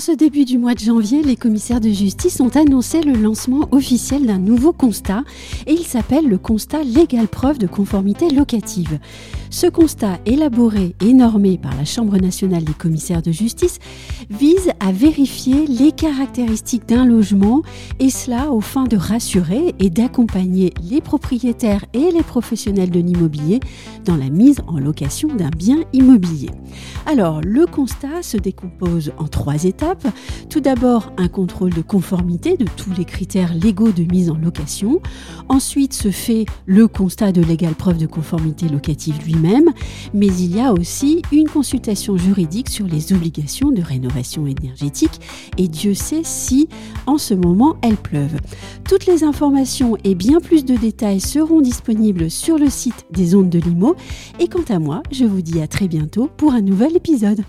ce début du mois de janvier, les commissaires de justice ont annoncé le lancement officiel d'un nouveau constat et il s'appelle le constat légal preuve de conformité locative. Ce constat, élaboré et normé par la Chambre nationale des commissaires de justice, vise à vérifier les caractéristiques d'un logement et cela au fin de rassurer et d'accompagner les propriétaires et les professionnels de l'immobilier dans la mise en location d'un bien immobilier. Alors, le constat se décompose en trois Tout d'abord, un contrôle de conformité de tous les critères légaux de mise en location. Ensuite se fait le constat de légale preuve de conformité locative lui-même, mais il y a aussi une consultation juridique sur les obligations de rénovation énergétique et Dieu sait si en ce moment elles pleuvent. Toutes les informations et bien plus de détails seront disponibles sur le site des ondes de Limo et quant à moi, je vous dis à très bientôt pour un nouvel épisode.